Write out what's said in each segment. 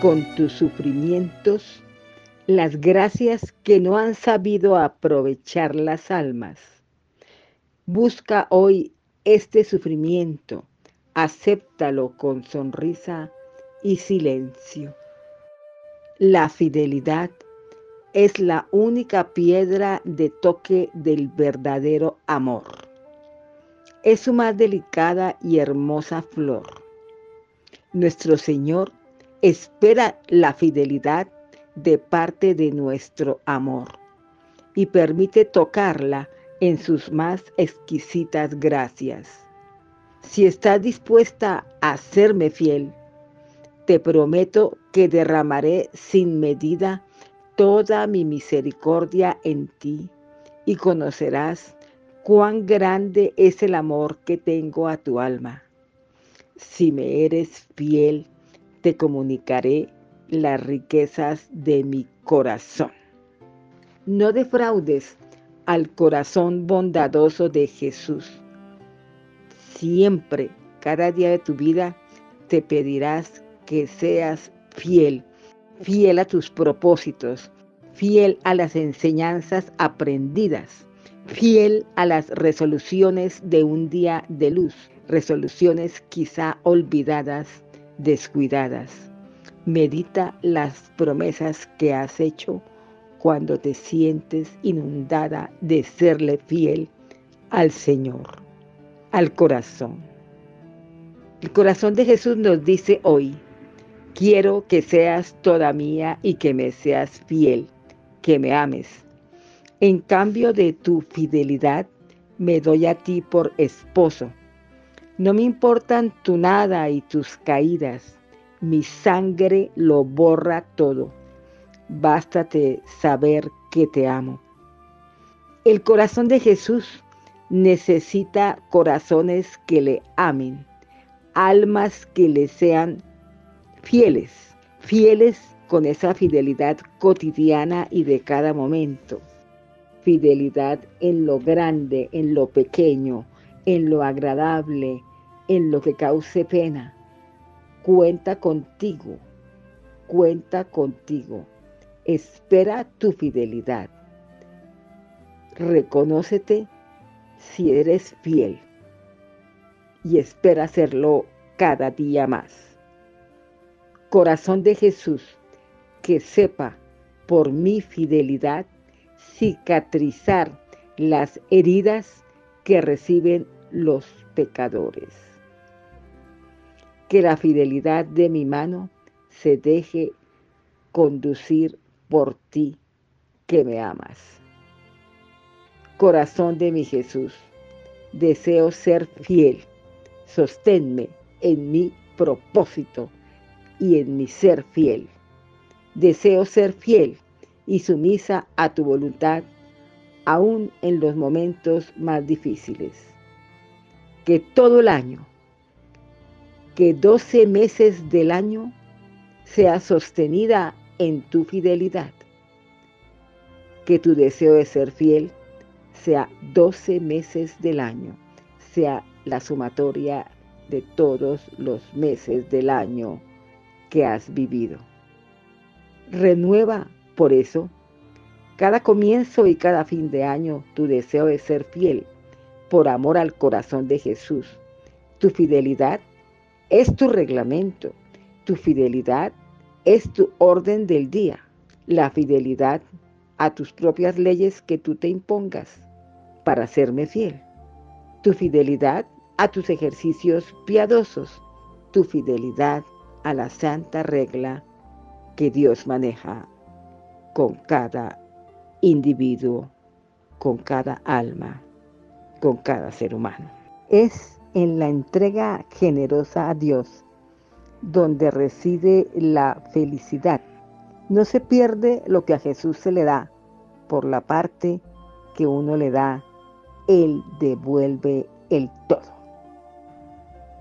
con tus sufrimientos las gracias que no han sabido aprovechar las almas. Busca hoy este sufrimiento, acéptalo con sonrisa y silencio. La fidelidad es la única piedra de toque del verdadero amor. Es su más delicada y hermosa flor. Nuestro Señor espera la fidelidad de parte de nuestro amor y permite tocarla en sus más exquisitas gracias. Si estás dispuesta a serme fiel, te prometo que derramaré sin medida toda mi misericordia en ti y conocerás cuán grande es el amor que tengo a tu alma. Si me eres fiel, te comunicaré las riquezas de mi corazón. No defraudes al corazón bondadoso de Jesús. Siempre, cada día de tu vida, te pedirás que seas fiel, fiel a tus propósitos, fiel a las enseñanzas aprendidas, fiel a las resoluciones de un día de luz, resoluciones quizá olvidadas, descuidadas. Medita las promesas que has hecho cuando te sientes inundada de serle fiel al Señor, al corazón. El corazón de Jesús nos dice hoy, quiero que seas toda mía y que me seas fiel, que me ames. En cambio de tu fidelidad, me doy a ti por esposo. No me importan tu nada y tus caídas mi sangre lo borra todo. Bástate saber que te amo. El corazón de Jesús necesita corazones que le amen, almas que le sean fieles, fieles con esa fidelidad cotidiana y de cada momento. Fidelidad en lo grande, en lo pequeño, en lo agradable, en lo que cause pena cuenta contigo, cuenta contigo. Espera tu fidelidad. Reconócete si eres fiel y espera hacerlo cada día más. Corazón de Jesús, que sepa por mi fidelidad cicatrizar las heridas que reciben los pecadores que la fidelidad de mi mano se deje conducir por ti que me amas. Corazón de mi Jesús, deseo ser fiel, sosténme en mi propósito y en mi ser fiel. Deseo ser fiel y sumisa a tu voluntad, aún en los momentos más difíciles. Que todo el año que 12 meses del año sea sostenida en tu fidelidad. Que tu deseo de ser fiel sea 12 meses del año, sea la sumatoria de todos los meses del año que has vivido. Renueva por eso cada comienzo y cada fin de año tu deseo de ser fiel por amor al corazón de Jesús. Tu fidelidad es tu reglamento, tu fidelidad es tu orden del día, la fidelidad a tus propias leyes que tú te impongas para serme fiel, tu fidelidad a tus ejercicios piadosos, tu fidelidad a la santa regla que Dios maneja con cada individuo, con cada alma, con cada ser humano. Es en la entrega generosa a Dios, donde reside la felicidad. No se pierde lo que a Jesús se le da, por la parte que uno le da, Él devuelve el todo.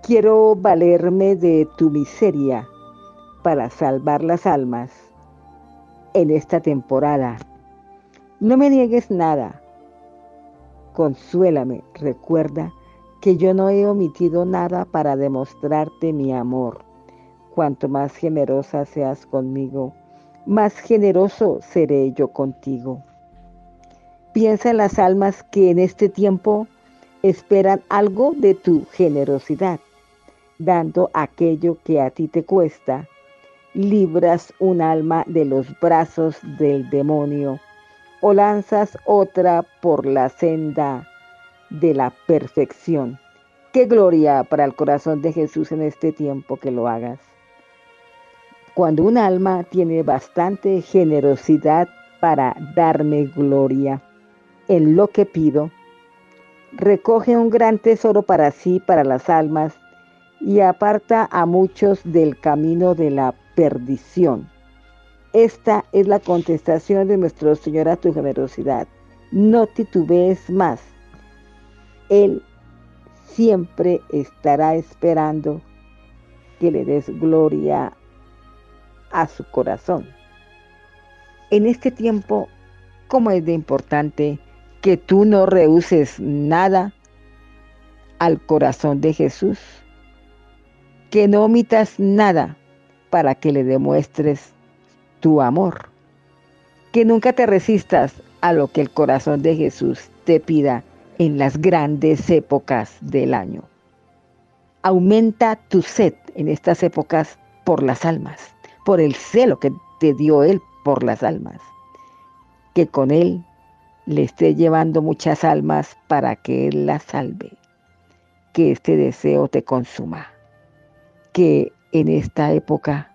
Quiero valerme de tu miseria para salvar las almas en esta temporada. No me niegues nada. Consuélame, recuerda que yo no he omitido nada para demostrarte mi amor. cuanto más generosa seas conmigo, más generoso seré yo contigo. Piensa en las almas que en este tiempo esperan algo de tu generosidad, dando aquello que a ti te cuesta. Libras un alma de los brazos del demonio o lanzas otra por la senda de la perfección. Qué gloria para el corazón de Jesús en este tiempo que lo hagas. Cuando un alma tiene bastante generosidad para darme gloria en lo que pido, recoge un gran tesoro para sí, para las almas, y aparta a muchos del camino de la perdición. Esta es la contestación de nuestro Señor a tu generosidad. No titubees más. Él siempre estará esperando que le des gloria a su corazón. En este tiempo, ¿cómo es de importante que tú no rehuses nada al corazón de Jesús? Que no omitas nada para que le demuestres tu amor. Que nunca te resistas a lo que el corazón de Jesús te pida en las grandes épocas del año. Aumenta tu sed en estas épocas por las almas por el celo que te dio Él por las almas. Que con Él le esté llevando muchas almas para que Él las salve. Que este deseo te consuma. Que en esta época,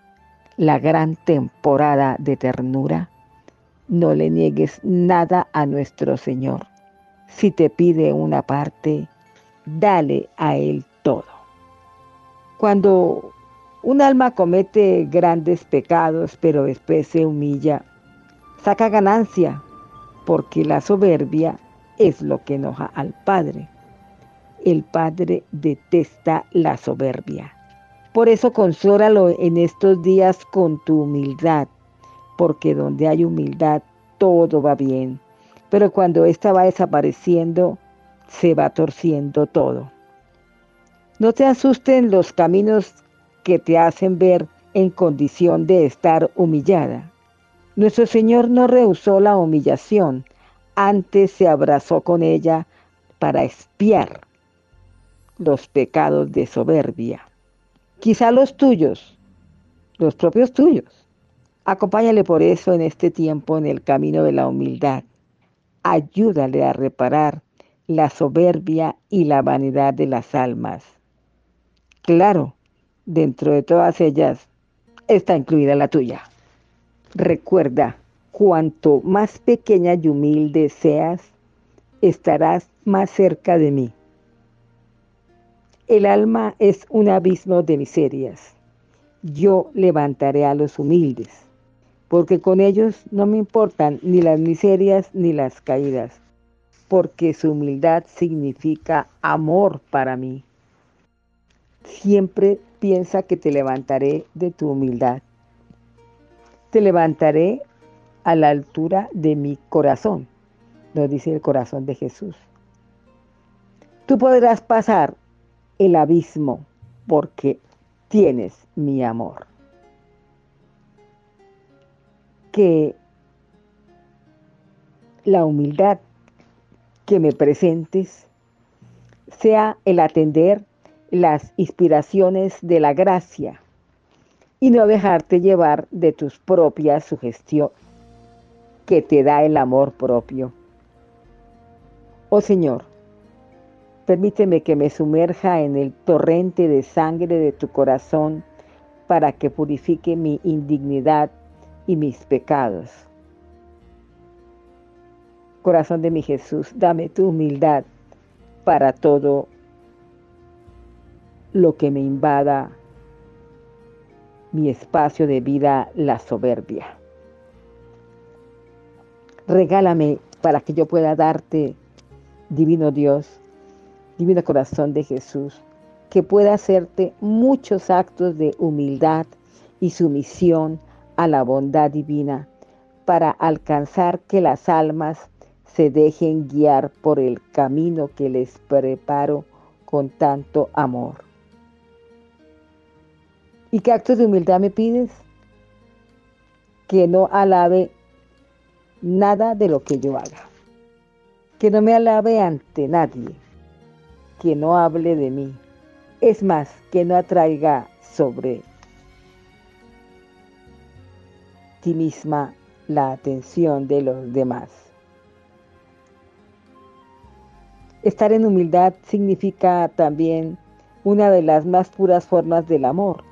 la gran temporada de ternura, no le niegues nada a nuestro Señor. Si te pide una parte, dale a Él todo. Cuando un alma comete grandes pecados, pero después se humilla. Saca ganancia, porque la soberbia es lo que enoja al Padre. El Padre detesta la soberbia. Por eso consóralo en estos días con tu humildad, porque donde hay humildad todo va bien, pero cuando ésta va desapareciendo, se va torciendo todo. No te asusten los caminos que te hacen ver en condición de estar humillada. Nuestro Señor no rehusó la humillación, antes se abrazó con ella para espiar los pecados de soberbia. Quizá los tuyos, los propios tuyos. Acompáñale por eso en este tiempo en el camino de la humildad. Ayúdale a reparar la soberbia y la vanidad de las almas. Claro, dentro de todas ellas está incluida la tuya. Recuerda, cuanto más pequeña y humilde seas, estarás más cerca de mí. El alma es un abismo de miserias. Yo levantaré a los humildes, porque con ellos no me importan ni las miserias ni las caídas, porque su humildad significa amor para mí. Siempre piensa que te levantaré de tu humildad. Te levantaré a la altura de mi corazón, nos dice el corazón de Jesús. Tú podrás pasar el abismo porque tienes mi amor. Que la humildad que me presentes sea el atender las inspiraciones de la gracia y no dejarte llevar de tus propias sugestiones que te da el amor propio. Oh Señor, permíteme que me sumerja en el torrente de sangre de tu corazón para que purifique mi indignidad y mis pecados. Corazón de mi Jesús, dame tu humildad para todo lo que me invada mi espacio de vida, la soberbia. Regálame para que yo pueda darte, divino Dios, divino corazón de Jesús, que pueda hacerte muchos actos de humildad y sumisión a la bondad divina para alcanzar que las almas se dejen guiar por el camino que les preparo con tanto amor. ¿Y qué actos de humildad me pides? Que no alabe nada de lo que yo haga. Que no me alabe ante nadie. Que no hable de mí. Es más, que no atraiga sobre ti misma la atención de los demás. Estar en humildad significa también una de las más puras formas del amor,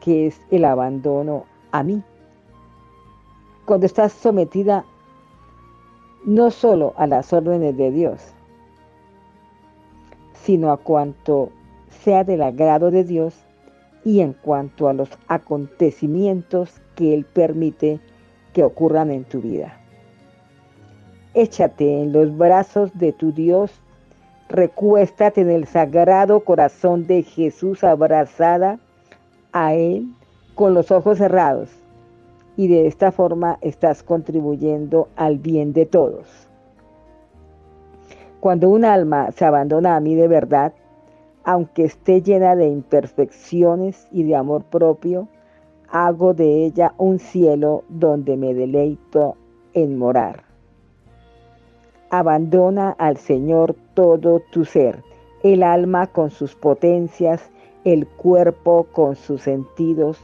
que es el abandono a mí. Cuando estás sometida no solo a las órdenes de Dios, sino a cuanto sea del agrado de Dios y en cuanto a los acontecimientos que Él permite que ocurran en tu vida. Échate en los brazos de tu Dios, recuéstate en el sagrado corazón de Jesús abrazada a Él con los ojos cerrados y de esta forma estás contribuyendo al bien de todos. Cuando un alma se abandona a mí de verdad, aunque esté llena de imperfecciones y de amor propio, hago de ella un cielo donde me deleito en morar. Abandona al Señor todo tu ser, el alma con sus potencias, el cuerpo con sus sentidos,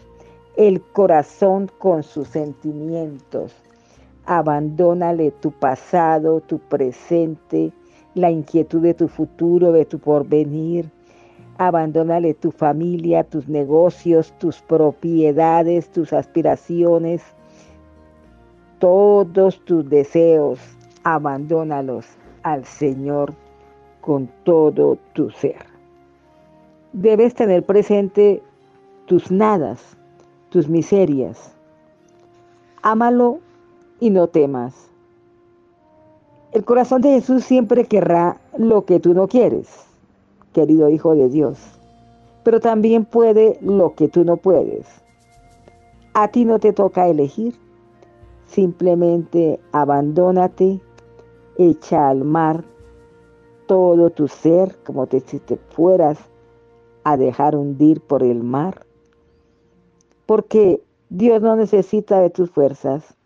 el corazón con sus sentimientos. Abandónale tu pasado, tu presente, la inquietud de tu futuro, de tu porvenir, Abandónale tu familia, tus negocios, tus propiedades, tus aspiraciones, todos tus deseos. Abandónalos al Señor con todo tu ser. Debes tener presente tus nadas, tus miserias. Ámalo y no temas. El corazón de Jesús siempre querrá lo que tú no quieres querido Hijo de Dios, pero también puede lo que tú no puedes. A ti no te toca elegir, simplemente abandónate, echa al mar todo tu ser como te, si te fueras a dejar hundir por el mar. Porque Dios no necesita de tus fuerzas,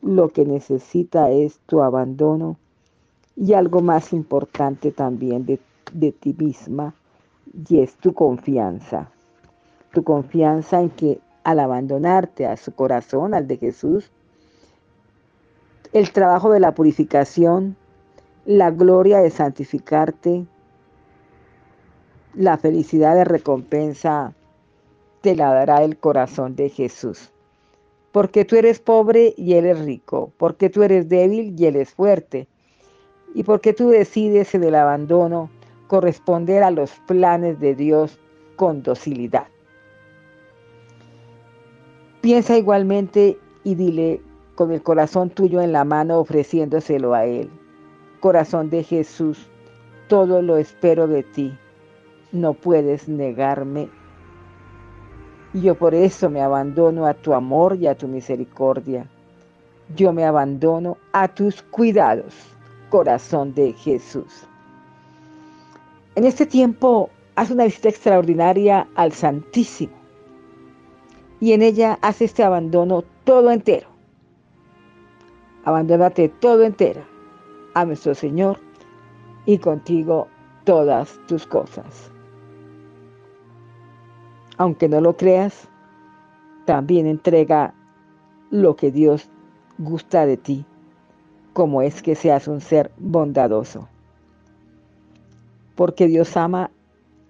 lo que necesita es tu abandono y algo más importante también de de ti misma y es tu confianza. Tu confianza en que al abandonarte a su corazón, al de Jesús, el trabajo de la purificación, la gloria de santificarte, la felicidad de recompensa te la dará el corazón de Jesús. Porque tú eres pobre y Él es rico, porque tú eres débil y Él es fuerte, y porque tú decides en el abandono corresponder a los planes de Dios con docilidad. Piensa igualmente y dile con el corazón tuyo en la mano ofreciéndoselo a Él. Corazón de Jesús, todo lo espero de ti. No puedes negarme. Yo por eso me abandono a tu amor y a tu misericordia. Yo me abandono a tus cuidados, corazón de Jesús. En este tiempo haz una visita extraordinaria al Santísimo y en ella haz este abandono todo entero. Abandónate todo entero a nuestro Señor y contigo todas tus cosas. Aunque no lo creas, también entrega lo que Dios gusta de ti, como es que seas un ser bondadoso porque Dios ama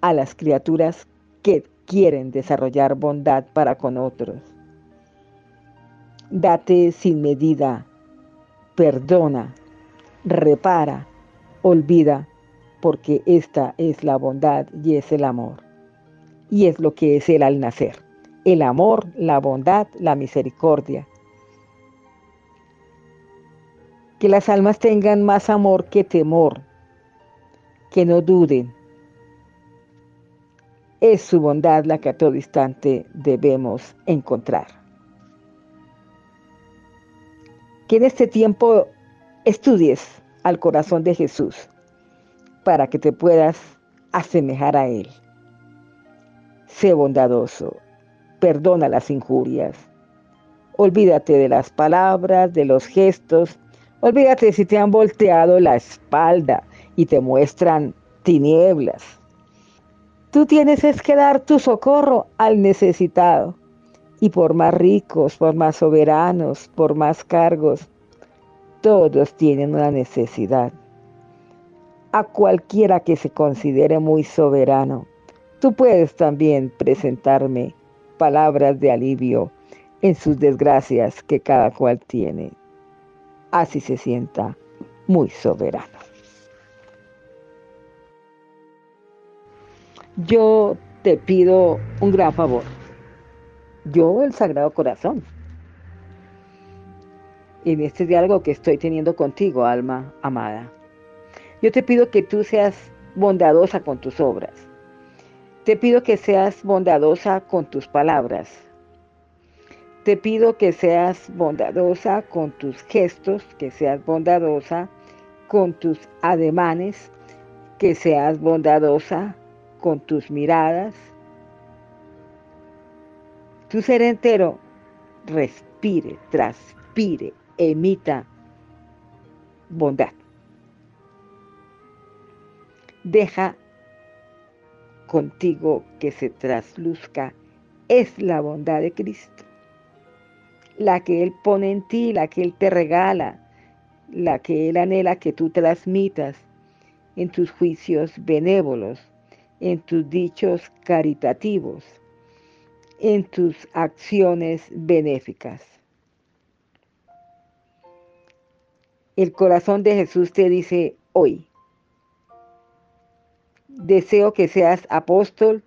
a las criaturas que quieren desarrollar bondad para con otros. Date sin medida, perdona, repara, olvida, porque esta es la bondad y es el amor. Y es lo que es Él al nacer. El amor, la bondad, la misericordia. Que las almas tengan más amor que temor, que no duden. Es su bondad la que a todo instante debemos encontrar. Que en este tiempo estudies al corazón de Jesús para que te puedas asemejar a Él. Sé bondadoso, perdona las injurias. Olvídate de las palabras, de los gestos. Olvídate si te han volteado la espalda y te muestran tinieblas. Tú tienes es que dar tu socorro al necesitado. Y por más ricos, por más soberanos, por más cargos, todos tienen una necesidad. A cualquiera que se considere muy soberano, tú puedes también presentarme palabras de alivio en sus desgracias que cada cual tiene. Así se sienta muy soberano. Yo te pido un gran favor. Yo, el Sagrado Corazón. En este diálogo que estoy teniendo contigo, alma amada. Yo te pido que tú seas bondadosa con tus obras. Te pido que seas bondadosa con tus palabras te pido que seas bondadosa con tus gestos, que seas bondadosa con tus ademanes, que seas bondadosa con tus miradas. Tu ser entero respire, transpire, emita bondad. Deja contigo que se trasluzca es la bondad de Cristo la que Él pone en ti, la que Él te regala, la que Él anhela que tú transmitas en tus juicios benévolos, en tus dichos caritativos, en tus acciones benéficas. El corazón de Jesús te dice hoy, deseo que seas apóstol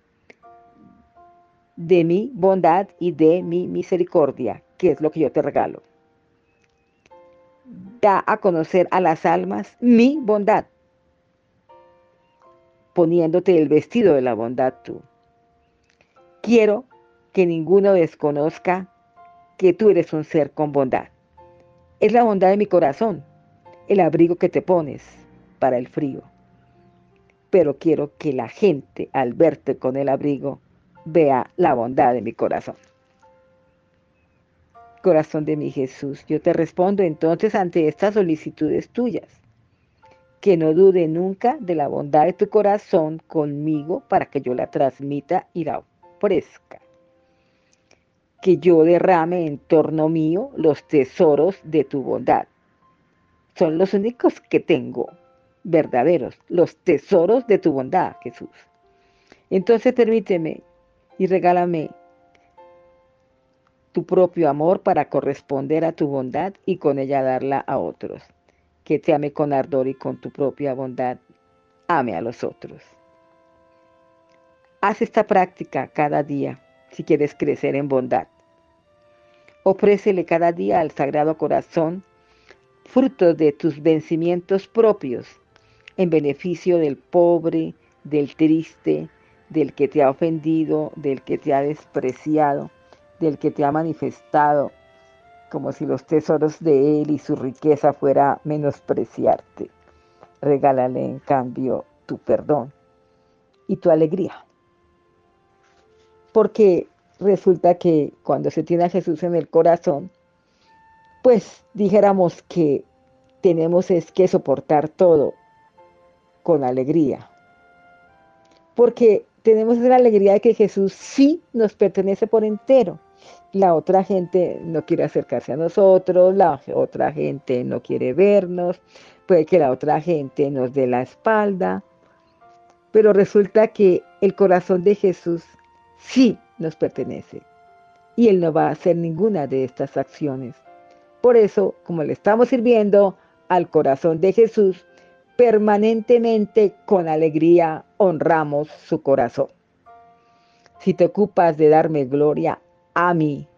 de mi bondad y de mi misericordia, que es lo que yo te regalo. Da a conocer a las almas mi bondad, poniéndote el vestido de la bondad tú. Quiero que ninguno desconozca que tú eres un ser con bondad. Es la bondad de mi corazón, el abrigo que te pones para el frío. Pero quiero que la gente al verte con el abrigo vea la bondad de mi corazón corazón de mi Jesús. Yo te respondo entonces ante estas solicitudes tuyas. Que no dude nunca de la bondad de tu corazón conmigo para que yo la transmita y la ofrezca. Que yo derrame en torno mío los tesoros de tu bondad. Son los únicos que tengo, verdaderos, los tesoros de tu bondad, Jesús. Entonces permíteme y regálame tu propio amor para corresponder a tu bondad y con ella darla a otros. Que te ame con ardor y con tu propia bondad, ame a los otros. Haz esta práctica cada día si quieres crecer en bondad. Ofrécele cada día al Sagrado Corazón frutos de tus vencimientos propios en beneficio del pobre, del triste, del que te ha ofendido, del que te ha despreciado del que te ha manifestado, como si los tesoros de Él y su riqueza fuera menospreciarte. Regálale en cambio tu perdón y tu alegría. Porque resulta que cuando se tiene a Jesús en el corazón, pues dijéramos que tenemos es que soportar todo con alegría. Porque tenemos la alegría de que Jesús sí nos pertenece por entero la otra gente no quiere acercarse a nosotros, la otra gente no quiere vernos, puede que la otra gente nos dé la espalda, pero resulta que el corazón de Jesús sí nos pertenece y Él no va a hacer ninguna de estas acciones. Por eso, como le estamos sirviendo al corazón de Jesús, permanentemente con alegría honramos su corazón. Si te ocupas de darme gloria a mí,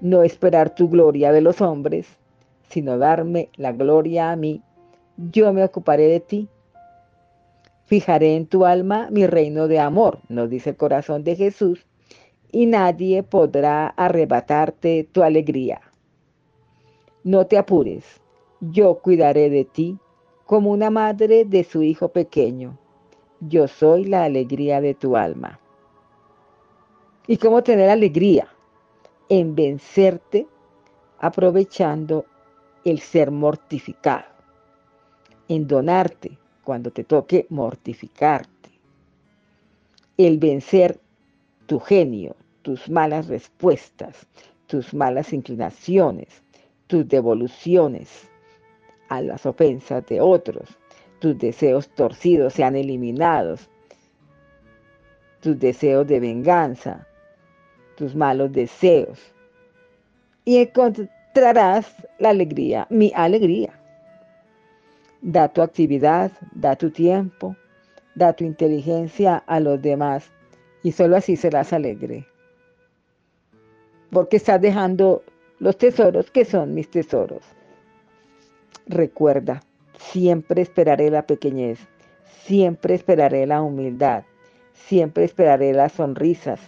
no esperar tu gloria de los hombres, sino darme la gloria a mí, yo me ocuparé de ti. Fijaré en tu alma mi reino de amor, nos dice el corazón de Jesús, y nadie podrá arrebatarte tu alegría. No te apures, yo cuidaré de ti como una madre de su hijo pequeño. Yo soy la alegría de tu alma. ¿Y cómo tener alegría? En vencerte aprovechando el ser mortificado, en donarte cuando te toque mortificarte, el vencer tu genio, tus malas respuestas, tus malas inclinaciones, tus devoluciones a las ofensas de otros, tus deseos torcidos sean eliminados, tus deseos de venganza, tus malos deseos. Y encontrarás la alegría, mi alegría. Da tu actividad, da tu tiempo, da tu inteligencia a los demás y solo así serás alegre. Porque estás dejando los tesoros que son mis tesoros. Recuerda, siempre esperaré la pequeñez, siempre esperaré la humildad, siempre esperaré las sonrisas,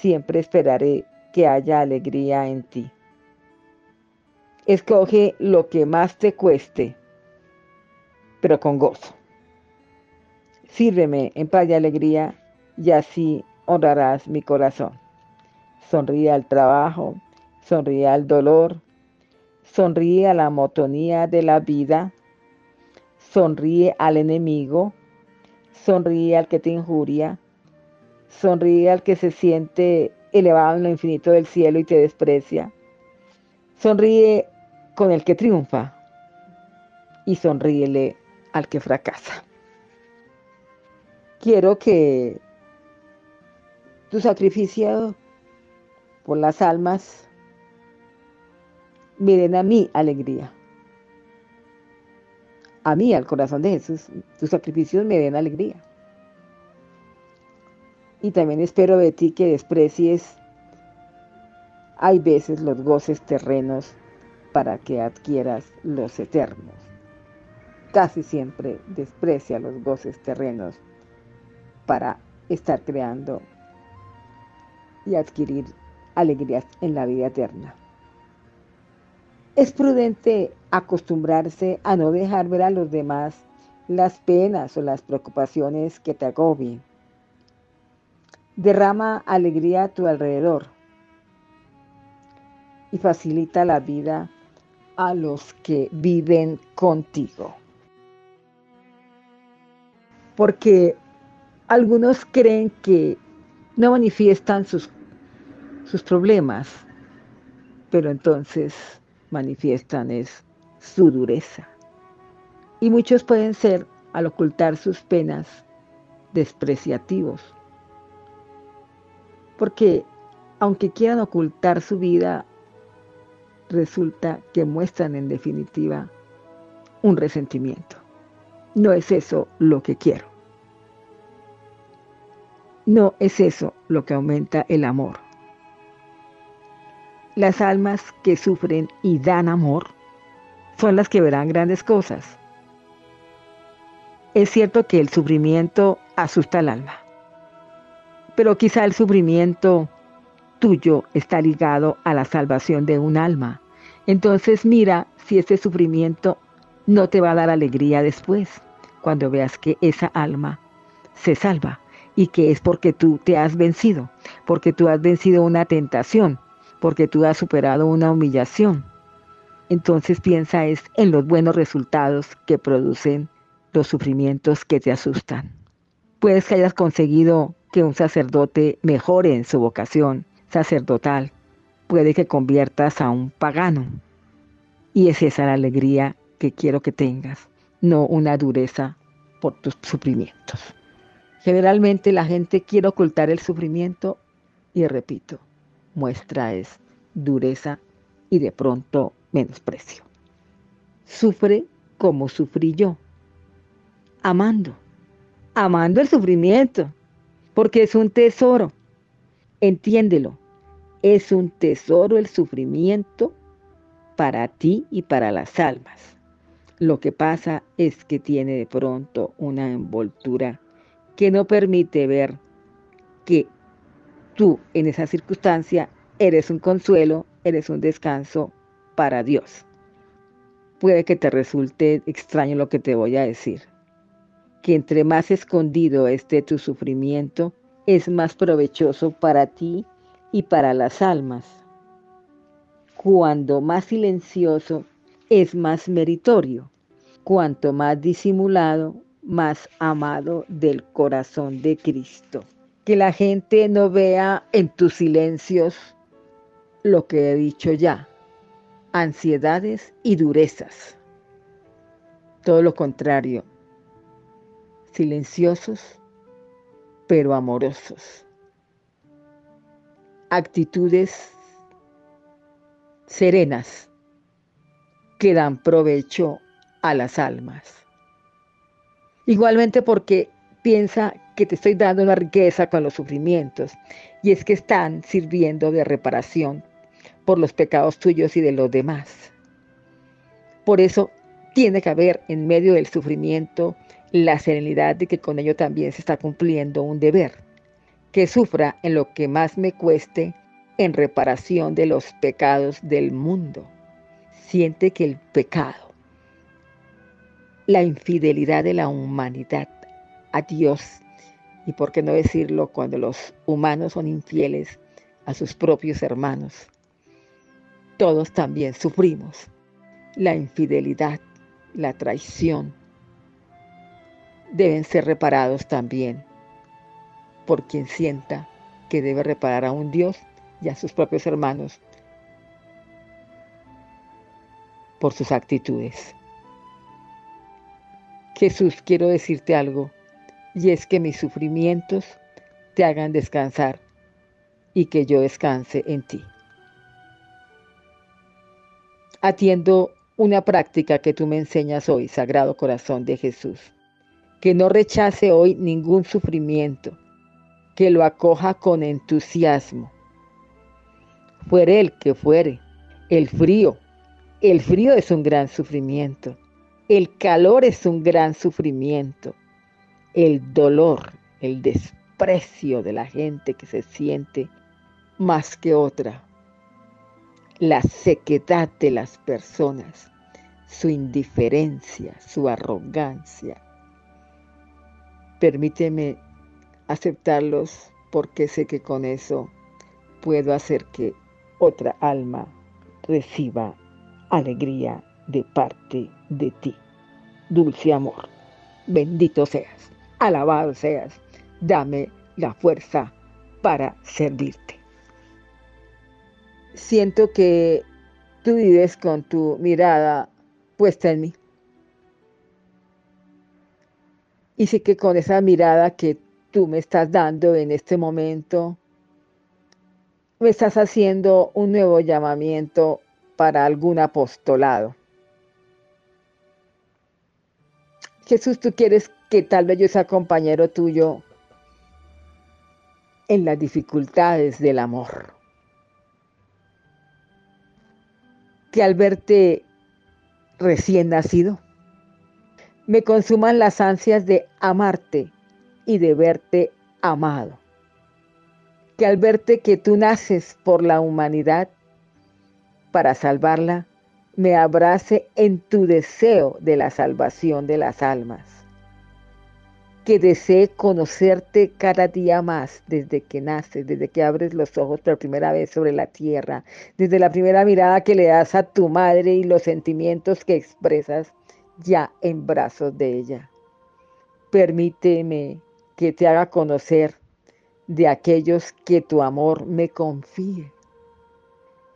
siempre esperaré que haya alegría en ti. Escoge lo que más te cueste, pero con gozo. Sírveme en paz y alegría y así honrarás mi corazón. Sonríe al trabajo, sonríe al dolor, sonríe a la motonía de la vida, sonríe al enemigo, sonríe al que te injuria, sonríe al que se siente elevado en lo infinito del cielo y te desprecia, sonríe con el que triunfa y sonríele al que fracasa. Quiero que tu sacrificio por las almas me den a mí alegría. A mí, al corazón de Jesús, tus sacrificios me den alegría. Y también espero de ti que desprecies, hay veces, los goces terrenos para que adquieras los eternos. Casi siempre desprecia los goces terrenos para estar creando y adquirir alegrías en la vida eterna. Es prudente acostumbrarse a no dejar ver a los demás las penas o las preocupaciones que te agobien. Derrama alegría a tu alrededor y facilita la vida a los que viven contigo. Porque algunos creen que no manifiestan sus, sus problemas, pero entonces manifiestan es su dureza. Y muchos pueden ser, al ocultar sus penas, despreciativos. Porque aunque quieran ocultar su vida, resulta que muestran en definitiva un resentimiento. No es eso lo que quiero. No es eso lo que aumenta el amor. Las almas que sufren y dan amor son las que verán grandes cosas. Es cierto que el sufrimiento asusta al alma, pero quizá el sufrimiento tuyo está ligado a la salvación de un alma. Entonces mira si ese sufrimiento no te va a dar alegría después, cuando veas que esa alma se salva y que es porque tú te has vencido, porque tú has vencido una tentación, porque tú has superado una humillación. Entonces piensa es en los buenos resultados que producen los sufrimientos que te asustan. Puedes que hayas conseguido que un sacerdote mejore en su vocación sacerdotal. Puede que conviertas a un pagano. Y es esa la alegría que quiero que tengas, no una dureza por tus sufrimientos. Generalmente la gente quiere ocultar el sufrimiento y repito, muestra es dureza y de pronto menosprecio. Sufre como sufrí yo, amando, amando el sufrimiento, porque es un tesoro. Entiéndelo, es un tesoro el sufrimiento para ti y para las almas. Lo que pasa es que tiene de pronto una envoltura que no permite ver que tú en esa circunstancia eres un consuelo, eres un descanso para Dios. Puede que te resulte extraño lo que te voy a decir, que entre más escondido esté tu sufrimiento, es más provechoso para ti y para las almas. Cuando más silencioso es más meritorio. Cuanto más disimulado, más amado del corazón de Cristo. Que la gente no vea en tus silencios lo que he dicho ya, ansiedades y durezas. Todo lo contrario, silenciosos pero amorosos. Actitudes serenas que dan provecho a las almas. Igualmente porque piensa que te estoy dando una riqueza con los sufrimientos y es que están sirviendo de reparación por los pecados tuyos y de los demás. Por eso tiene que haber en medio del sufrimiento la serenidad de que con ello también se está cumpliendo un deber, que sufra en lo que más me cueste en reparación de los pecados del mundo. Siente que el pecado, la infidelidad de la humanidad a Dios, y por qué no decirlo cuando los humanos son infieles a sus propios hermanos, todos también sufrimos la infidelidad, la traición, deben ser reparados también por quien sienta que debe reparar a un Dios y a sus propios hermanos por sus actitudes. Jesús, quiero decirte algo, y es que mis sufrimientos te hagan descansar y que yo descanse en ti. Atiendo una práctica que tú me enseñas hoy, Sagrado Corazón de Jesús, que no rechace hoy ningún sufrimiento, que lo acoja con entusiasmo. Fuere el que fuere, el frío, el frío es un gran sufrimiento, el calor es un gran sufrimiento, el dolor, el desprecio de la gente que se siente más que otra la sequedad de las personas, su indiferencia, su arrogancia. Permíteme aceptarlos porque sé que con eso puedo hacer que otra alma reciba alegría de parte de ti. Dulce amor, bendito seas, alabado seas, dame la fuerza para servirte siento que tú vives con tu mirada puesta en mí. Y sé que con esa mirada que tú me estás dando en este momento, me estás haciendo un nuevo llamamiento para algún apostolado. Jesús, tú quieres que tal vez yo sea compañero tuyo en las dificultades del amor. que al verte recién nacido, me consuman las ansias de amarte y de verte amado. Que al verte que tú naces por la humanidad para salvarla, me abrace en tu deseo de la salvación de las almas que desee conocerte cada día más desde que naces, desde que abres los ojos por primera vez sobre la tierra, desde la primera mirada que le das a tu madre y los sentimientos que expresas ya en brazos de ella. Permíteme que te haga conocer de aquellos que tu amor me confíe.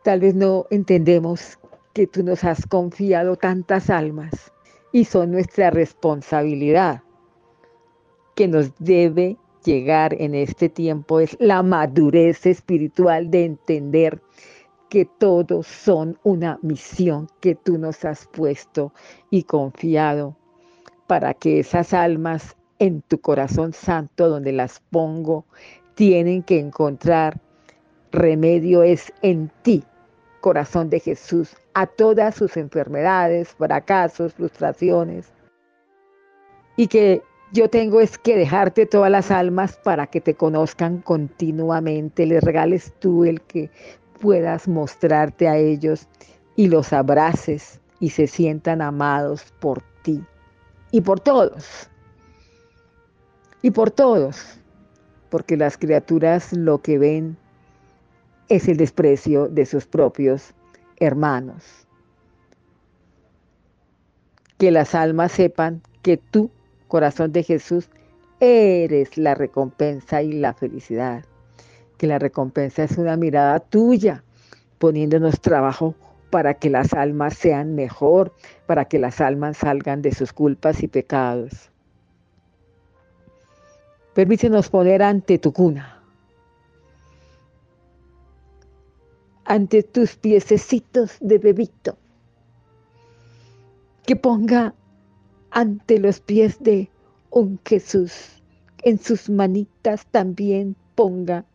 Tal vez no entendemos que tú nos has confiado tantas almas y son nuestra responsabilidad que nos debe llegar en este tiempo es la madurez espiritual de entender que todos son una misión que tú nos has puesto y confiado para que esas almas en tu corazón santo donde las pongo tienen que encontrar remedio es en ti, corazón de Jesús, a todas sus enfermedades, fracasos, frustraciones. Y que yo tengo es que dejarte todas las almas para que te conozcan continuamente, les regales tú el que puedas mostrarte a ellos y los abraces y se sientan amados por ti y por todos. Y por todos, porque las criaturas lo que ven es el desprecio de sus propios hermanos. Que las almas sepan que tú, corazón de Jesús, eres la recompensa y la felicidad. Que la recompensa es una mirada tuya, poniéndonos trabajo para que las almas sean mejor, para que las almas salgan de sus culpas y pecados. Permítenos poner ante tu cuna, ante tus piececitos de bebito, que ponga ante los pies de un Jesús, en sus manitas también ponga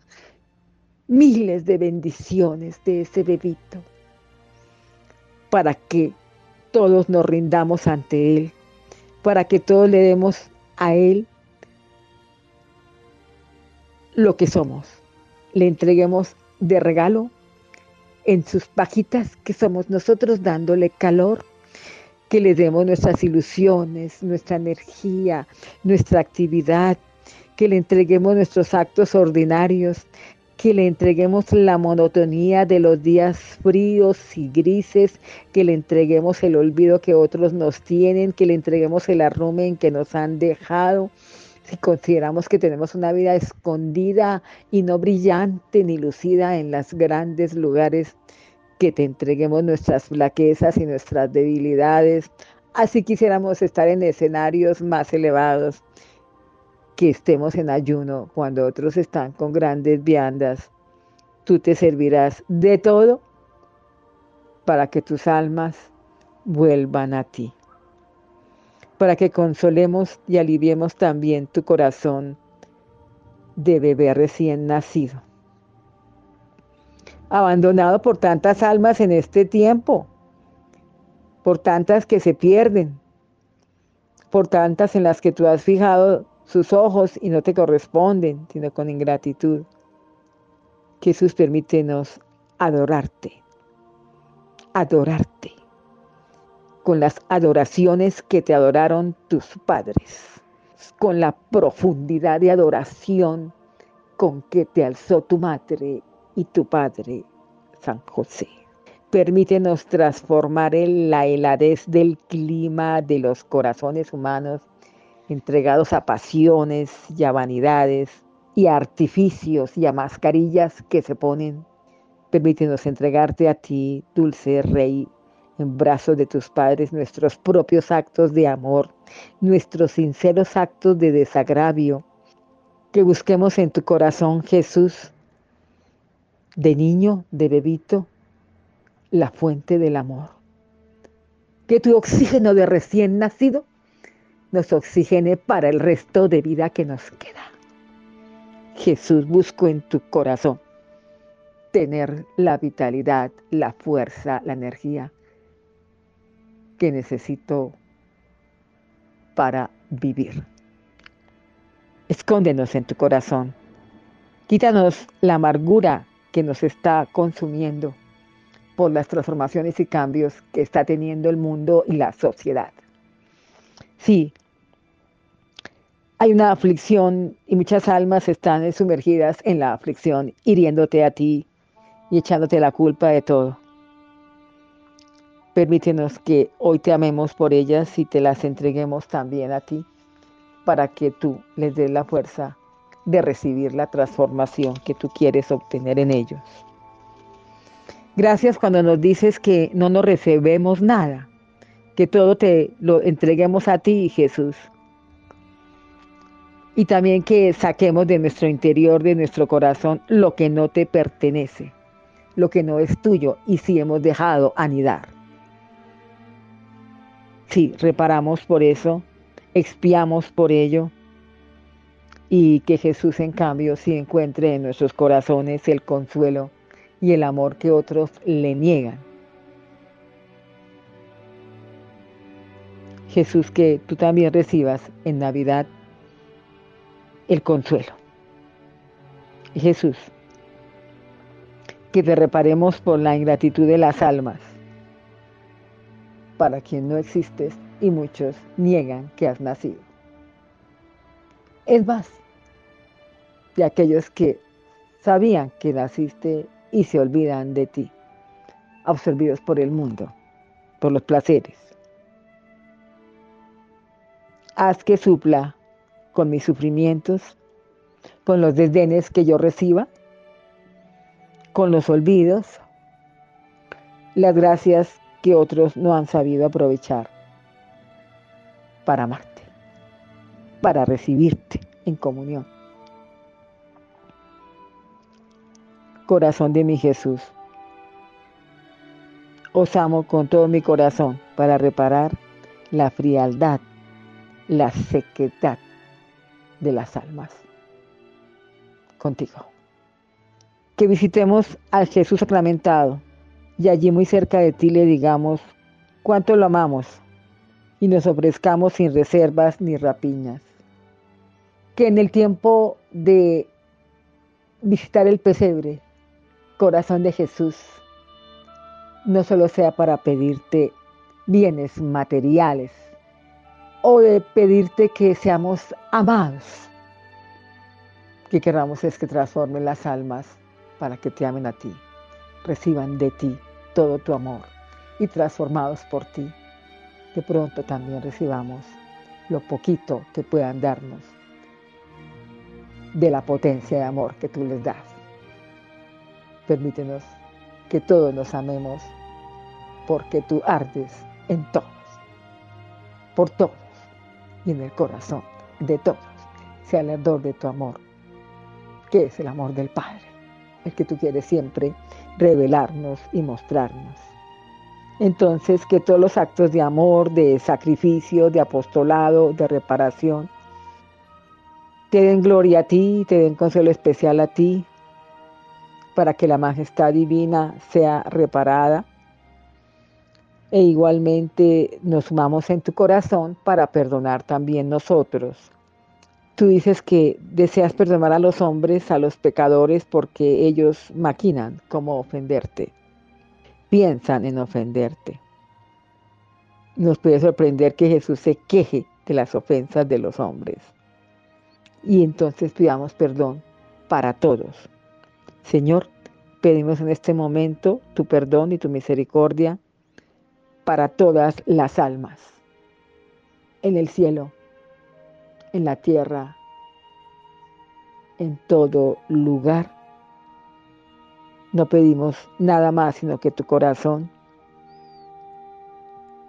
miles de bendiciones de ese bebito para que todos nos rindamos ante Él, para que todos le demos a Él lo que somos, le entreguemos de regalo en sus pajitas que somos nosotros dándole calor, que le demos nuestras ilusiones, nuestra energía, nuestra actividad, que le entreguemos nuestros actos ordinarios, que le entreguemos la monotonía de los días fríos y grises, que le entreguemos el olvido que otros nos tienen, que le entreguemos el arrumen que nos han dejado. Si consideramos que tenemos una vida escondida y no brillante ni lucida en los grandes lugares, que te entreguemos nuestras flaquezas y nuestras debilidades. Así quisiéramos estar en escenarios más elevados que estemos en ayuno cuando otros están con grandes viandas. Tú te servirás de todo para que tus almas vuelvan a ti, para que consolemos y aliviemos también tu corazón de bebé recién nacido, abandonado por tantas almas en este tiempo, por tantas que se pierden, por tantas en las que tú has fijado sus ojos y no te corresponden, sino con ingratitud. Jesús, permítenos adorarte, adorarte, con las adoraciones que te adoraron tus padres, con la profundidad de adoración con que te alzó tu madre y tu padre, San José. Permítenos transformar en la heladez del clima de los corazones humanos entregados a pasiones y a vanidades y a artificios y a mascarillas que se ponen. Permítenos entregarte a ti, dulce Rey, en brazos de tus padres, nuestros propios actos de amor, nuestros sinceros actos de desagravio, que busquemos en tu corazón, Jesús, de niño, de bebito, la fuente del amor. Que tu oxígeno de recién nacido nos oxigene para el resto de vida que nos queda. Jesús, busco en tu corazón tener la vitalidad, la fuerza, la energía que necesito para vivir. Escóndenos en tu corazón. Quítanos la amargura que nos está consumiendo por las transformaciones y cambios que está teniendo el mundo y la sociedad. Sí, hay una aflicción y muchas almas están sumergidas en la aflicción, hiriéndote a ti y echándote la culpa de todo. Permítenos que hoy te amemos por ellas y te las entreguemos también a ti, para que tú les des la fuerza de recibir la transformación que tú quieres obtener en ellos. Gracias cuando nos dices que no nos recibemos nada, que todo te lo entreguemos a ti, Jesús. Y también que saquemos de nuestro interior, de nuestro corazón, lo que no te pertenece, lo que no es tuyo y si hemos dejado anidar. Sí, reparamos por eso, expiamos por ello y que Jesús en cambio sí encuentre en nuestros corazones el consuelo y el amor que otros le niegan. Jesús, que tú también recibas en Navidad el consuelo. Jesús, que te reparemos por la ingratitud de las almas, para quien no existes y muchos niegan que has nacido. Es más, de aquellos que sabían que naciste y se olvidan de ti, absorbidos por el mundo, por los placeres. Haz que supla con mis sufrimientos, con los desdenes que yo reciba, con los olvidos, las gracias que otros no han sabido aprovechar para amarte, para recibirte en comunión. Corazón de mi Jesús, os amo con todo mi corazón para reparar la frialdad, la sequedad de las almas. Contigo. Que visitemos al Jesús sacramentado y allí muy cerca de ti le digamos cuánto lo amamos y nos ofrezcamos sin reservas ni rapiñas. Que en el tiempo de visitar el pesebre, corazón de Jesús, no solo sea para pedirte bienes materiales o de pedirte que seamos amados, que queramos es que transformen las almas para que te amen a ti, reciban de ti todo tu amor y transformados por ti que pronto también recibamos lo poquito que puedan darnos de la potencia de amor que tú les das. Permítenos que todos nos amemos porque tú ardes en todos, por todos y en el corazón de todos, sea el ardor de tu amor, que es el amor del Padre, el que tú quieres siempre revelarnos y mostrarnos. Entonces, que todos los actos de amor, de sacrificio, de apostolado, de reparación, te den gloria a ti, te den consuelo especial a ti, para que la majestad divina sea reparada. E igualmente nos sumamos en tu corazón para perdonar también nosotros. Tú dices que deseas perdonar a los hombres, a los pecadores, porque ellos maquinan cómo ofenderte piensan en ofenderte. Nos puede sorprender que Jesús se queje de las ofensas de los hombres. Y entonces pidamos perdón para todos. Señor, pedimos en este momento tu perdón y tu misericordia para todas las almas, en el cielo, en la tierra, en todo lugar. No pedimos nada más sino que tu corazón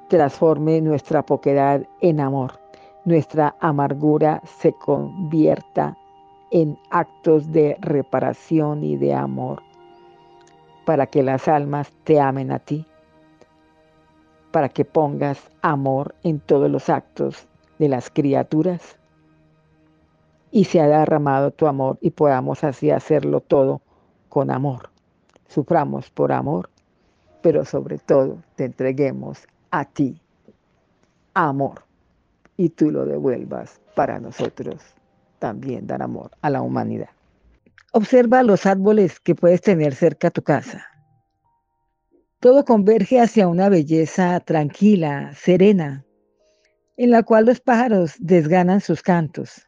transforme nuestra poquedad en amor, nuestra amargura se convierta en actos de reparación y de amor, para que las almas te amen a ti, para que pongas amor en todos los actos de las criaturas y se ha derramado tu amor y podamos así hacerlo todo con amor suframos por amor, pero sobre todo te entreguemos a ti amor y tú lo devuelvas para nosotros también dar amor a la humanidad. Observa los árboles que puedes tener cerca a tu casa. Todo converge hacia una belleza tranquila, serena, en la cual los pájaros desganan sus cantos.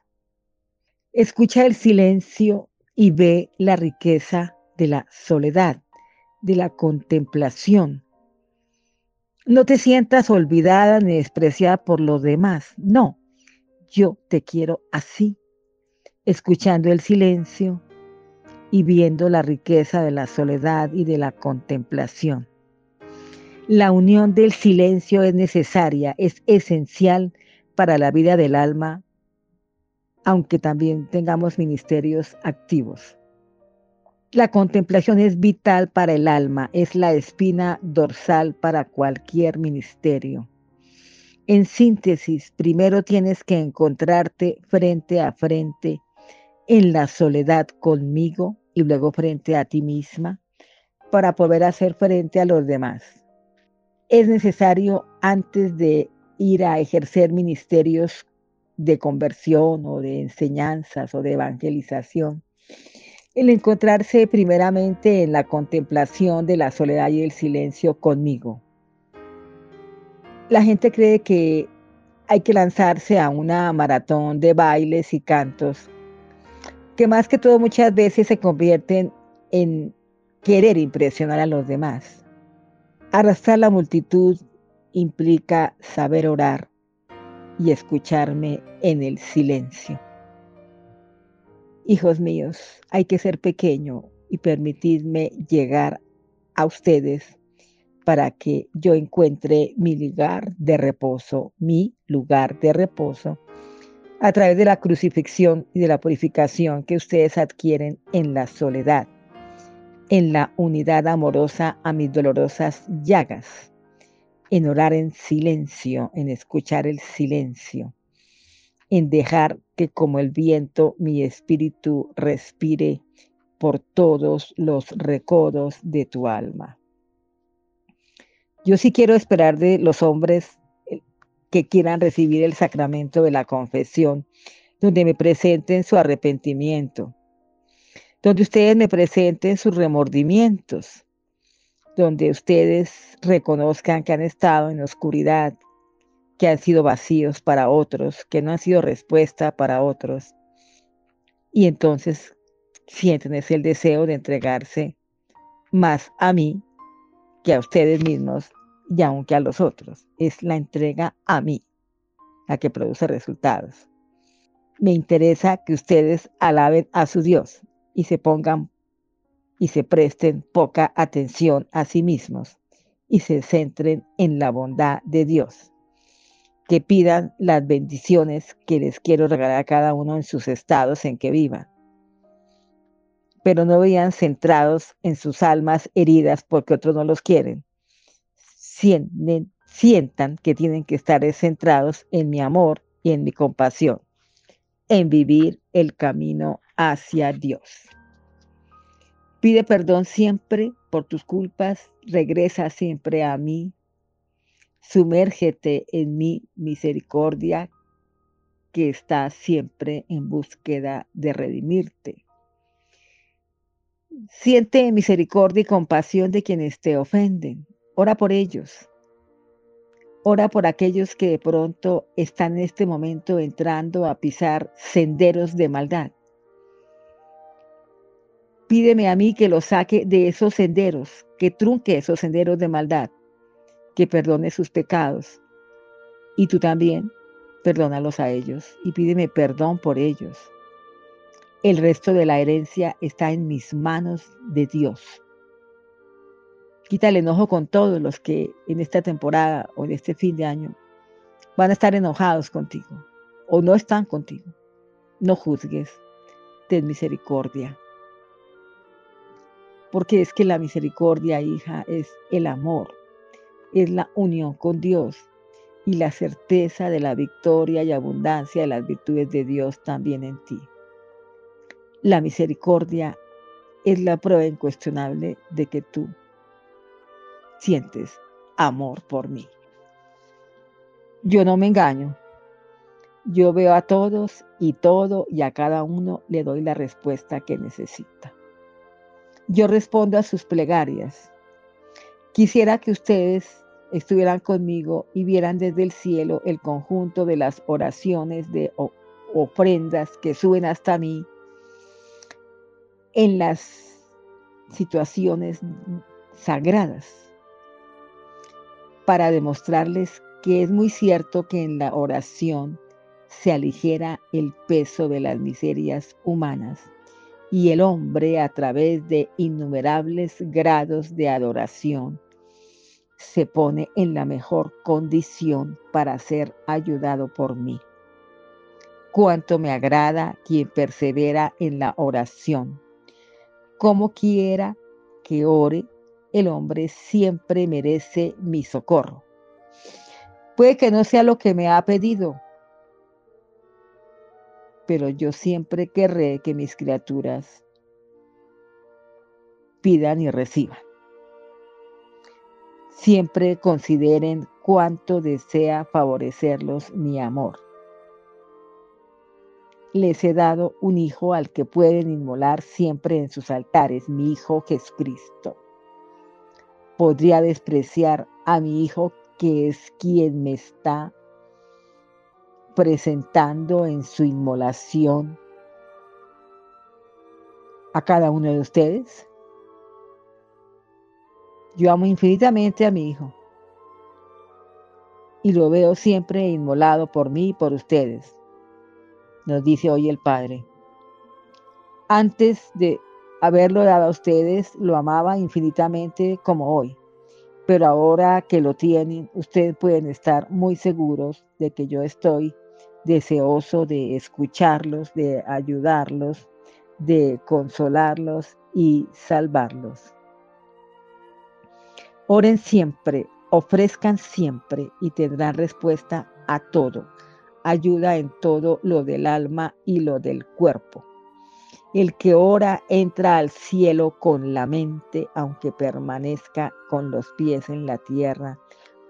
Escucha el silencio y ve la riqueza de la soledad, de la contemplación. No te sientas olvidada ni despreciada por los demás. No, yo te quiero así, escuchando el silencio y viendo la riqueza de la soledad y de la contemplación. La unión del silencio es necesaria, es esencial para la vida del alma, aunque también tengamos ministerios activos. La contemplación es vital para el alma, es la espina dorsal para cualquier ministerio. En síntesis, primero tienes que encontrarte frente a frente en la soledad conmigo y luego frente a ti misma para poder hacer frente a los demás. Es necesario antes de ir a ejercer ministerios de conversión o de enseñanzas o de evangelización, el encontrarse primeramente en la contemplación de la soledad y el silencio conmigo. La gente cree que hay que lanzarse a una maratón de bailes y cantos que más que todo muchas veces se convierten en querer impresionar a los demás. Arrastrar la multitud implica saber orar y escucharme en el silencio. Hijos míos, hay que ser pequeño y permitirme llegar a ustedes para que yo encuentre mi lugar de reposo, mi lugar de reposo, a través de la crucifixión y de la purificación que ustedes adquieren en la soledad, en la unidad amorosa a mis dolorosas llagas, en orar en silencio, en escuchar el silencio, en dejar que como el viento mi espíritu respire por todos los recodos de tu alma. Yo sí quiero esperar de los hombres eh, que quieran recibir el sacramento de la confesión, donde me presenten su arrepentimiento, donde ustedes me presenten sus remordimientos, donde ustedes reconozcan que han estado en oscuridad, que han sido vacíos para otros, que no han sido respuesta para otros. Y entonces sienten ese el deseo de entregarse más a mí que a ustedes mismos y aunque a los otros. Es la entrega a mí la que produce resultados. Me interesa que ustedes alaben a su Dios y se pongan y se presten poca atención a sí mismos y se centren en la bondad de Dios. Que pidan las bendiciones que les quiero regalar a cada uno en sus estados en que vivan pero no vean centrados en sus almas heridas porque otros no los quieren. Sienten, sientan que tienen que estar centrados en mi amor y en mi compasión, en vivir el camino hacia Dios. Pide perdón siempre por tus culpas, regresa siempre a mí, sumérgete en mi misericordia que está siempre en búsqueda de redimirte. Siente misericordia y compasión de quienes te ofenden. Ora por ellos. Ora por aquellos que de pronto están en este momento entrando a pisar senderos de maldad. Pídeme a mí que los saque de esos senderos, que trunque esos senderos de maldad, que perdone sus pecados. Y tú también, perdónalos a ellos y pídeme perdón por ellos. El resto de la herencia está en mis manos de Dios. Quita el enojo con todos los que en esta temporada o en este fin de año van a estar enojados contigo o no están contigo. No juzgues, ten misericordia. Porque es que la misericordia, hija, es el amor, es la unión con Dios y la certeza de la victoria y abundancia de las virtudes de Dios también en ti. La misericordia es la prueba incuestionable de que tú sientes amor por mí. Yo no me engaño. Yo veo a todos y todo y a cada uno le doy la respuesta que necesita. Yo respondo a sus plegarias. Quisiera que ustedes estuvieran conmigo y vieran desde el cielo el conjunto de las oraciones de ofrendas que suben hasta mí en las situaciones sagradas para demostrarles que es muy cierto que en la oración se aligera el peso de las miserias humanas y el hombre a través de innumerables grados de adoración se pone en la mejor condición para ser ayudado por mí. Cuánto me agrada quien persevera en la oración como quiera que ore, el hombre siempre merece mi socorro. Puede que no sea lo que me ha pedido, pero yo siempre querré que mis criaturas pidan y reciban. Siempre consideren cuánto desea favorecerlos mi amor les he dado un hijo al que pueden inmolar siempre en sus altares, mi hijo Jesucristo. Podría despreciar a mi hijo que es quien me está presentando en su inmolación. a cada uno de ustedes. Yo amo infinitamente a mi hijo y lo veo siempre inmolado por mí y por ustedes, nos dice hoy el Padre. Antes de haberlo dado a ustedes, lo amaba infinitamente como hoy, pero ahora que lo tienen, ustedes pueden estar muy seguros de que yo estoy deseoso de escucharlos, de ayudarlos, de consolarlos y salvarlos. Oren siempre, ofrezcan siempre y tendrán respuesta a todo, ayuda en todo lo del alma y lo del cuerpo. El que ora entra al cielo con la mente, aunque permanezca con los pies en la tierra,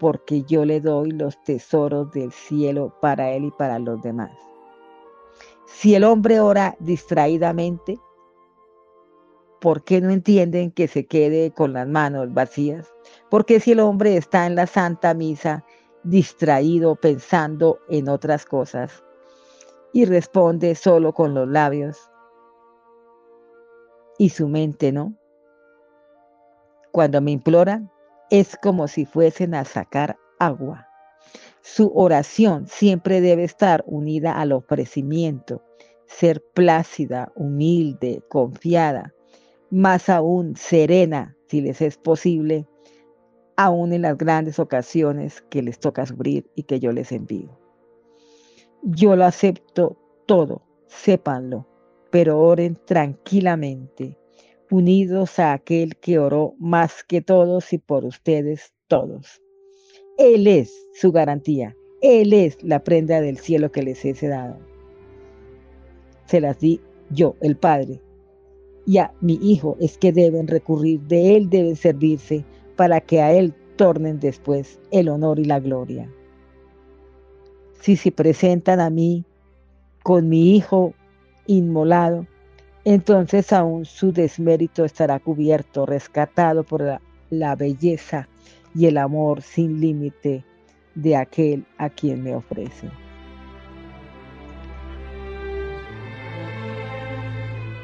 porque yo le doy los tesoros del cielo para él y para los demás. Si el hombre ora distraídamente, ¿por qué no entienden que se quede con las manos vacías? Porque si el hombre está en la Santa Misa distraído pensando en otras cosas y responde solo con los labios y su mente no? Cuando me imploran, es como si fuesen a sacar agua. Su oración siempre debe estar unida al ofrecimiento, ser plácida, humilde, confiada, más aún serena, si les es posible, aún en las grandes ocasiones que les toca sufrir y que yo les envío. Yo lo acepto todo, sépanlo, pero oren tranquilamente, unidos a aquel que oró más que todos y por ustedes todos. Él es su garantía. Él es la prenda del cielo que les he dado. Se las di yo, el Padre. Y a mi Hijo es que deben recurrir, de Él deben servirse, para que a Él tornen después el honor y la gloria. Si se presentan a mí con mi Hijo inmolado, entonces aún su desmérito estará cubierto, rescatado por la, belleza y el amor sin límite de aquel a quien me ofrece.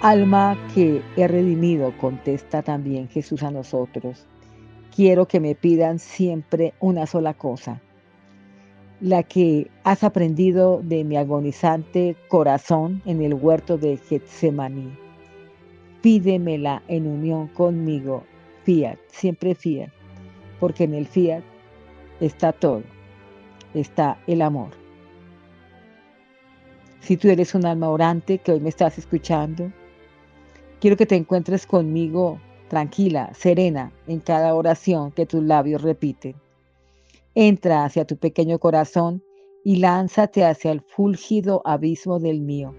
Alma que he redimido, contesta también Jesús a nosotros. Quiero que me pidan siempre una sola cosa, la que has aprendido de mi agonizante corazón en el huerto de Getsemaní. Pídemela en unión conmigo, fiat, siempre fiat, porque en el fiat está todo, está el amor. Si tú eres un alma orante que hoy me estás escuchando, quiero que te encuentres conmigo tranquila, serena en cada oración que tus labios repiten. Entra hacia tu pequeño corazón y lánzate hacia el fúlgido abismo del mío.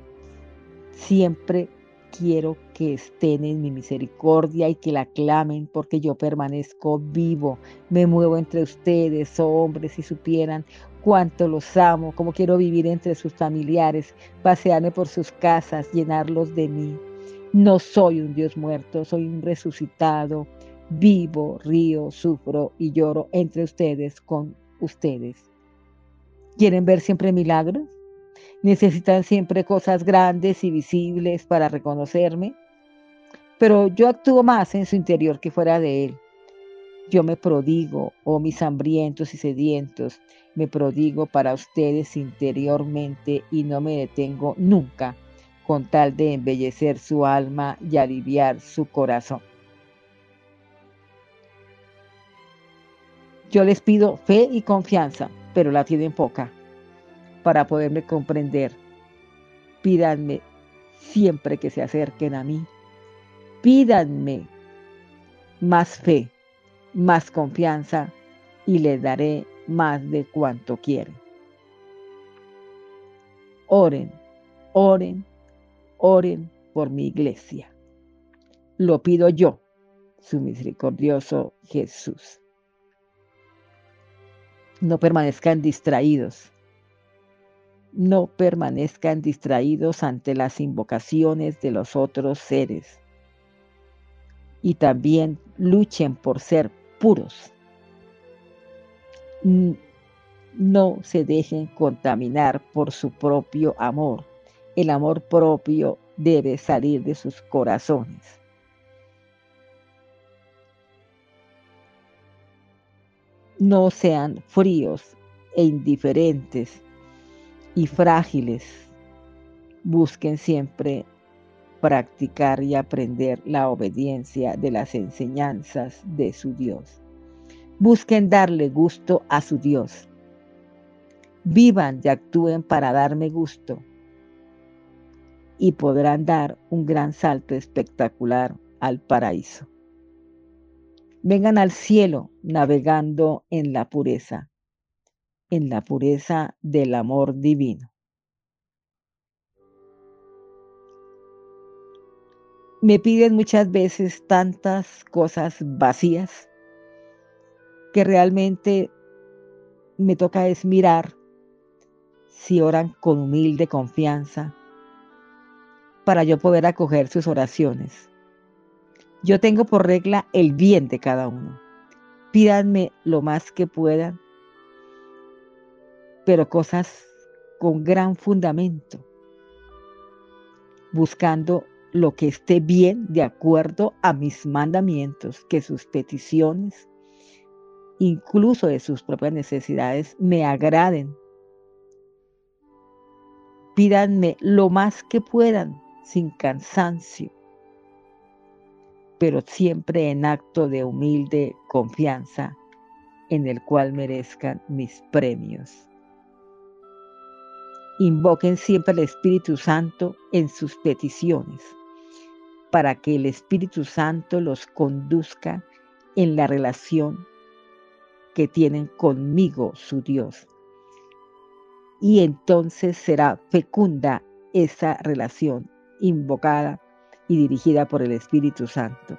Siempre quiero que estén en mi misericordia y que la clamen porque yo permanezco vivo. Me muevo entre ustedes, oh hombres, si supieran cuánto los amo, cómo quiero vivir entre sus familiares, pasearme por sus casas, llenarlos de mí. No soy un Dios muerto, soy un resucitado, vivo, río, sufro y lloro entre ustedes, con ustedes. ¿Quieren ver siempre milagros? necesitan siempre cosas grandes y visibles para reconocerme, pero yo actúo más en su interior que fuera de él. Yo me prodigo, oh mis hambrientos y sedientos, me prodigo para ustedes interiormente y no me detengo nunca con tal de embellecer su alma y aliviar su corazón. Yo les pido fe y confianza, pero la tienen poca para poderme comprender. Pídanme siempre que se acerquen a mí. Pídanme más fe, más confianza y les daré más de cuanto quieren. Oren, oren, oren por mi iglesia. Lo pido yo, su misericordioso Jesús. No permanezcan distraídos no permanezcan distraídos ante las invocaciones de los otros seres. Y también luchen por ser puros. No se dejen contaminar por su propio amor. El amor propio debe salir de sus corazones. No sean fríos e indiferentes y frágiles. Busquen siempre practicar y aprender la obediencia de las enseñanzas de su Dios. Busquen darle gusto a su Dios. Vivan y actúen para darme gusto y podrán dar un gran salto espectacular al paraíso. Vengan al cielo navegando en la pureza, en la pureza del amor divino. Me piden muchas veces tantas cosas vacías que realmente me toca es mirar si oran con humilde confianza para yo poder acoger sus oraciones. Yo tengo por regla el bien de cada uno. Pídanme lo más que puedan, pero cosas con gran fundamento, buscando lo que esté bien de acuerdo a mis mandamientos, que sus peticiones, incluso de sus propias necesidades, me agraden. Pídanme lo más que puedan, sin cansancio, pero siempre en acto de humilde confianza en el cual merezcan mis premios. Invoquen siempre al Espíritu Santo en sus peticiones para que el Espíritu Santo los conduzca en la relación que tienen conmigo, su Dios. Y entonces será fecunda esa relación invocada y dirigida por el Espíritu Santo.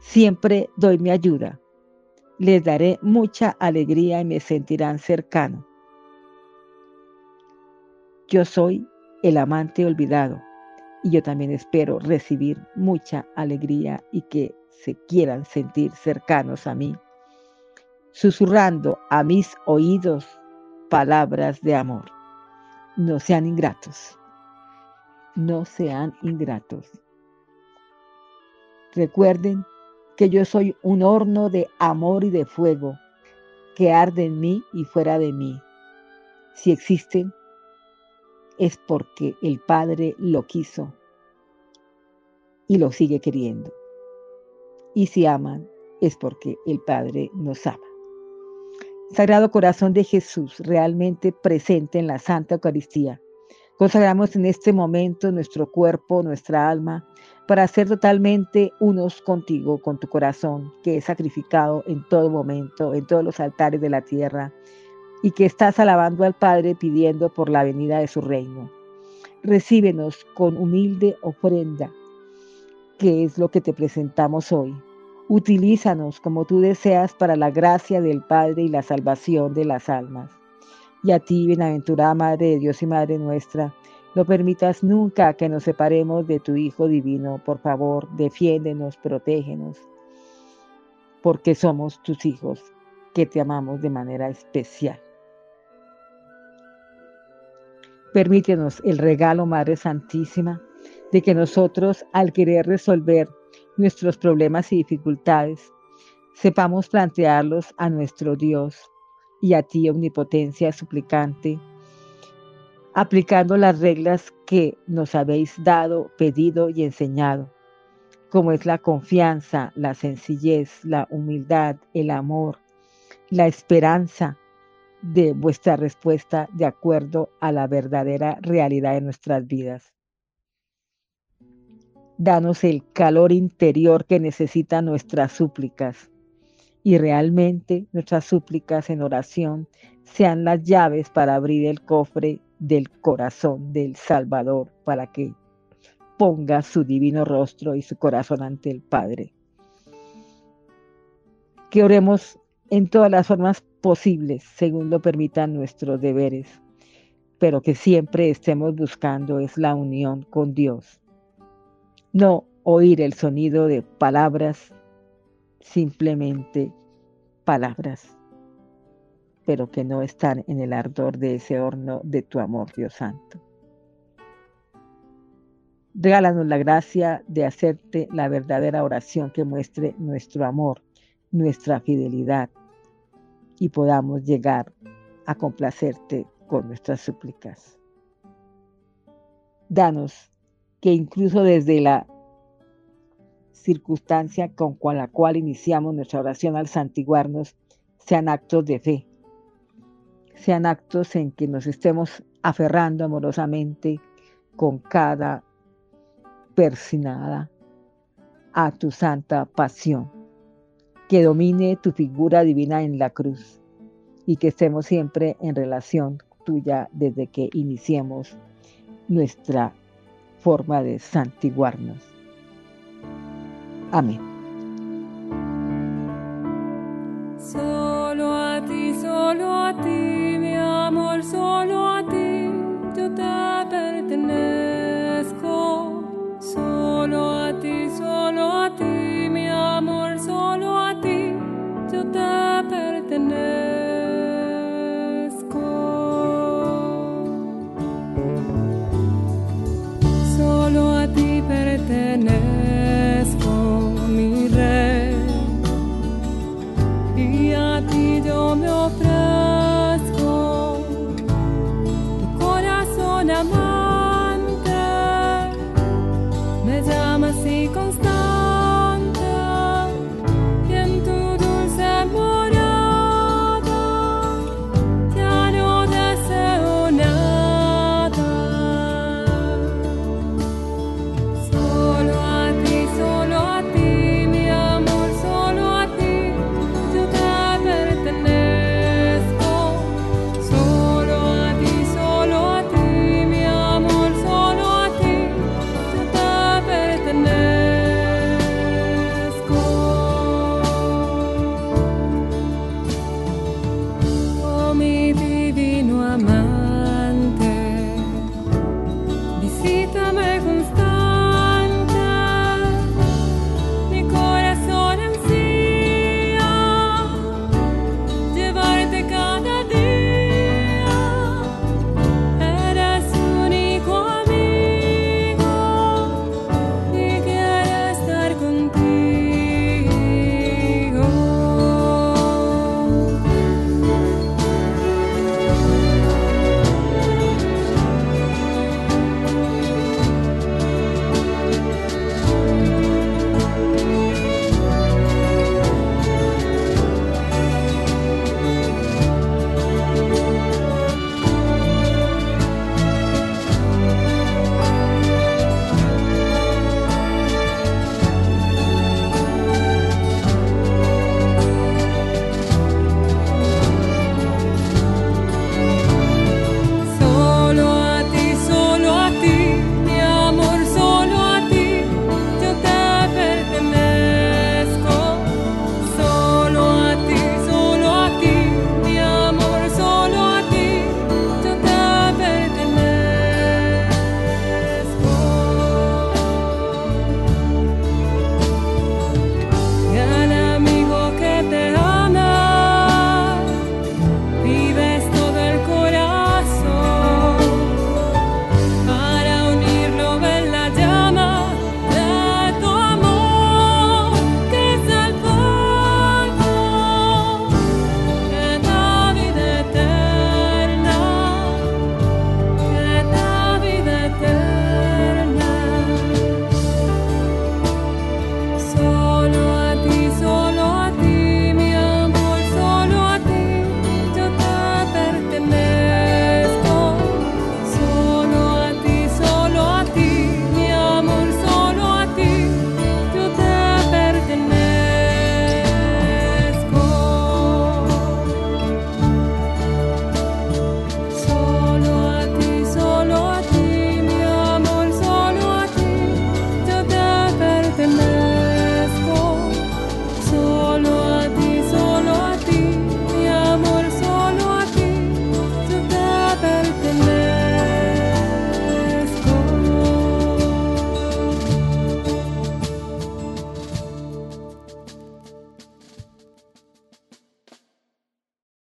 Siempre doy mi ayuda. Les daré mucha alegría y me sentirán cercano. Yo soy el amante olvidado y yo también espero recibir mucha alegría y que se quieran sentir cercanos a mí, susurrando a mis oídos palabras de amor. No sean ingratos, no sean ingratos. Recuerden que yo soy un horno de amor y de fuego que arde en mí y fuera de mí. Si existen, es porque el Padre lo quiso y lo sigue queriendo. Y si aman, es porque el Padre nos ama. Sagrado Corazón de Jesús, realmente presente en la Santa Eucaristía, consagramos en este momento nuestro cuerpo, nuestra alma, para ser totalmente unos contigo, con tu corazón, que es sacrificado en todo momento, en todos los altares de la tierra, y que estás alabando al Padre pidiendo por la venida de su reino. Recíbenos con humilde ofrenda, que es lo que te presentamos hoy. Utilízanos como tú deseas para la gracia del Padre y la salvación de las almas. Y a ti, bienaventurada Madre de Dios y Madre nuestra, no permitas nunca que nos separemos de tu Hijo Divino. Por favor, defiéndenos, protégenos, porque somos tus hijos, que te amamos de manera especial. Permítenos el regalo, Madre Santísima, de que nosotros, al querer resolver nuestros problemas y dificultades, sepamos plantearlos a nuestro Dios y a ti, omnipotencia suplicante, aplicando las reglas que nos habéis dado, pedido y enseñado, como es la confianza, la sencillez, la humildad, el amor, la esperanza, de vuestra respuesta de acuerdo a la verdadera realidad de nuestras vidas. Danos el calor interior que necesitan nuestras súplicas y realmente nuestras súplicas en oración sean las llaves para abrir el cofre del corazón del Salvador para que ponga su divino rostro y su corazón ante el Padre. Que oremos en todas las formas posibles, según lo permitan nuestros deberes, pero que siempre estemos buscando es la unión con Dios. No oír el sonido de palabras, simplemente palabras, pero que no están en el ardor de ese horno de tu amor, Dios Santo. Regálanos la gracia de hacerte la verdadera oración que muestre nuestro amor, nuestra fidelidad y podamos llegar a complacerte con nuestras súplicas. Danos que incluso desde la circunstancia con la cual iniciamos nuestra oración al santiguarnos sean actos de fe, sean actos en que nos estemos aferrando amorosamente con cada persinada a tu santa pasión, que domine tu figura divina en la cruz y que estemos siempre en relación tuya desde que iniciemos nuestra forma de santiguarnos. Amén. Solo a ti, solo a ti, mi amor, solo a ti, yo te pertenezco. amante me llamas y constante